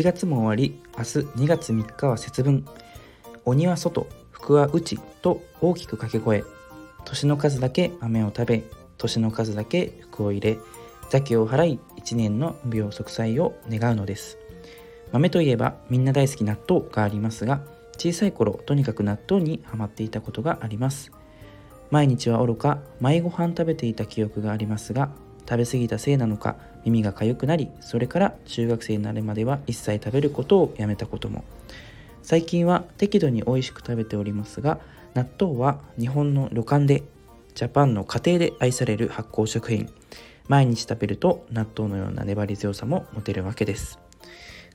1月も終わり明日2月3日は節分。鬼は外福は内と大きく掛け声。年の数だけ飴を食べ年の数だけ福を入れ。邪気を払い1年の無病息災を願うのです。豆といえばみんな大好き納豆がありますが小さい頃とにかく納豆にはまっていたことがあります。毎日はおろか毎ご飯食べていた記憶がありますが食べ過ぎたせいなのか耳が痒くなりそれから中学生になるまでは一切食べることをやめたことも。最近は適度に美味しく食べておりますが納豆は日本の旅館でジャパンの家庭で愛される発酵食品。毎日食べると納豆のような粘り強さも持てるわけです。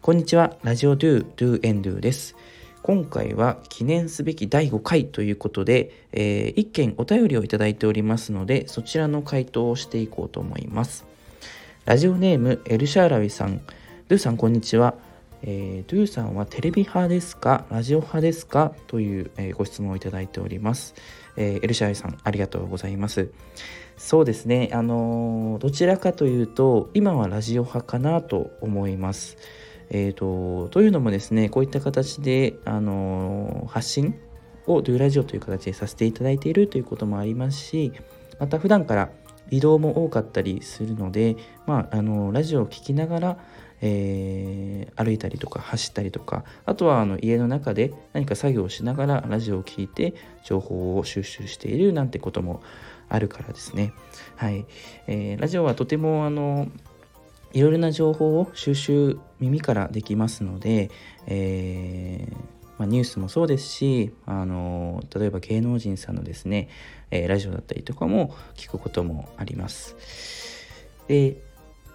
こんにちは。ラジオドゥドゥエンドゥです。今回は記念すべき第5回ということで、えー、1件お便りをいただいておりますので、そちらの回答をしていこうと思います。ラジオネームエルシャーラウィさん。ドゥさん、こんにちは。えー、ドゥさんはテレビ派ですか？ラジオ派ですか？という、えー、ご質問をいただいております。えー、エルシャーラウィさん、ありがとうございます。そうですね、あのどちらかというと、今はラジオ派かなと思います。えーと、というのもですねこういった形で、あの発信をドゥラジオという形でさせていただいているということもありますしまた普段から移動も多かったりするので、まあ、あのラジオを聴きながら、えー、歩いたりとか走ったりとかあとはあの家の中で何か作業をしながらラジオを聴いて情報を収集しているなんてこともあるからですね。はいえー、ラジオはとてもあのいろいろな情報を収集耳からできますので、えー、まあ、ニュースもそうですしあの例えば芸能人さんのですね、えー、ラジオだったりとかも聞くこともあります。で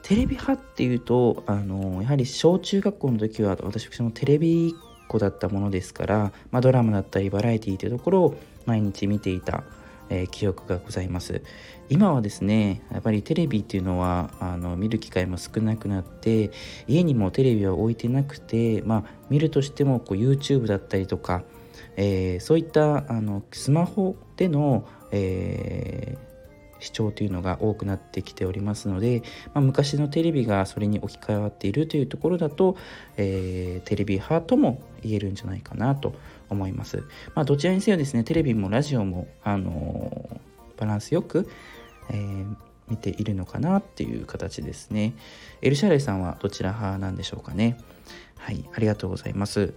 テレビ派っていうとあのやはり小中学校の時は私もテレビっ子だったものですから、まあ、ドラマだったりバラエティーというところを毎日見ていたえー、記憶がございます。今はですねやっぱりテレビっていうのはあの見る機会も少なくなって家にもテレビは置いてなくてまあ見るとしてもこう YouTube だったりとか、えー、そういったあのスマホでの、えー視聴というのが多くなってきておりますので、まあ、昔のテレビがそれに置き換わっているというところだと、えー、テレビ派とも言えるんじゃないかなと思います。まあ、どちらにせよですね、テレビもラジオも、あのー、バランスよく、えー、見ているのかなっていう形ですね。エルシャレイさんはどちら派なんでしょうかね。はい、ありがとうございます。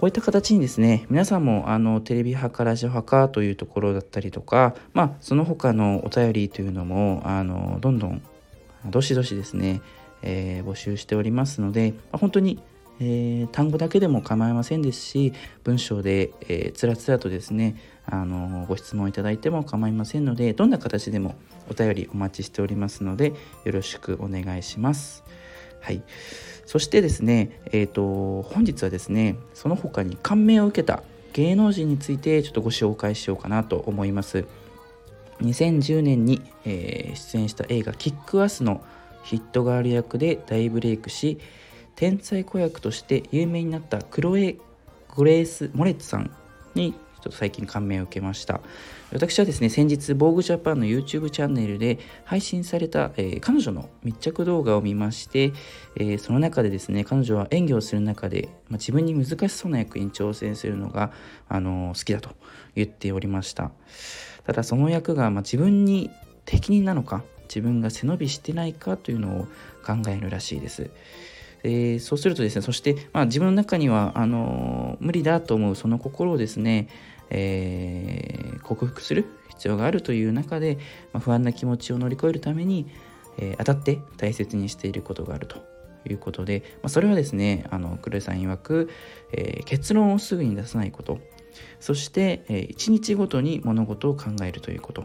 こういった形にですね、皆さんもあのテレビ派かラジオ派かというところだったりとか、まあ、その他のお便りというのも、あのどんどんどしどしですね、えー、募集しておりますので、まあ、本当にえー、単語だけでも構いませんですし文章で、えー、つらつらとですねあのご質問いただいても構いませんのでどんな形でもお便りお待ちしておりますのでよろしくお願いします。はい、そしてですね、えーと、本日はですねその他に感銘を受けた芸能人についてちょっとご紹介しようかなと思います。2010年に、えー、出演した映画「キックアス」のヒットガール役で大ブレイクし天才子役として有名になったクロエ・グレース・モレッツさんにちょっと最近感銘を受けました。私はですね先日防具ジャパンの YouTube チャンネルで配信された、えー、彼女の密着動画を見まして、えー、その中でですね彼女は演技をする中で、まあ、自分に難しそうな役に挑戦するのが、あのー、好きだと言っておりました。ただその役が、まあ、自分に適任なのか自分が背伸びしてないかというのを考えるらしいです。え、そうするとですねそして、まあ、自分の中にはあの無理だと思うその心をですね、えー、克服する必要があるという中で、まあ、不安な気持ちを乗り越えるために、えー、当たって大切にしていることがあると。いうことで、まあ、それはですねあのクレさん曰く、えー、結論をすぐに出さないこと。そして、え、1日ごとに物事を考えるということ。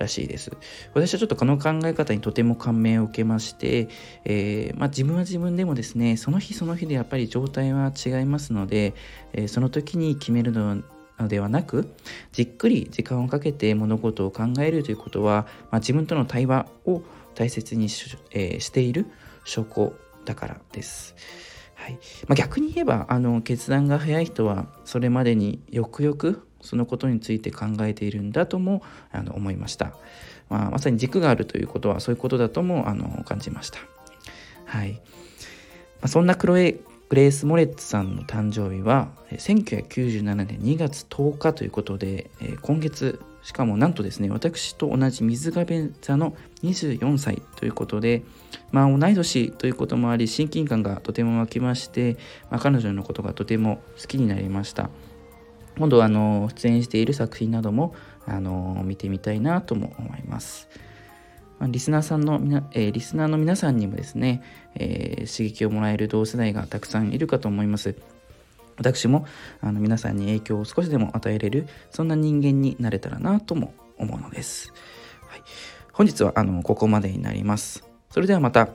らしいです。私はちょっとこの考え方にとても感銘を受けまして、えー、まあ、自分は自分でもですね、その日その日でやっぱり状態は違いますので、えー、その時に決めるのではなく、じっくり時間をかけて物事を考えるということは、まあ、自分との対話を大切にし,、えー、している証拠だからです。はいまあ、逆に言えばあの決断が早い人はそれまでによくよくそのことについて考えているんだともあの思いました、まあ、まさに軸があるということはそういうことだともあの感じました。はい。まあ、そんなクロエ・グレース・モレッツさんの誕生日は1997年2月10日ということで、えー、今月しかもなんとですね私と同じ水亀座の24歳ということでまあ同い年ということもあり親近感がとても湧きまして、まあ、彼女のことがとても好きになりました。今度はあの出演している作品などもあの見てみたいなとも思います。まリスナーさんのみな、えー、リスナーの皆さんにもですね、えー、刺激をもらえる同世代がたくさんいるかと思います。私もあの皆さんに影響を少しでも与えれるそんな人間になれたらなとも思うのです。はい、本日はあのここまでになります。それではまた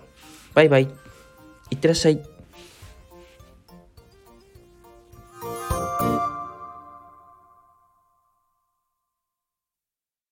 バイバイいってらっしゃい。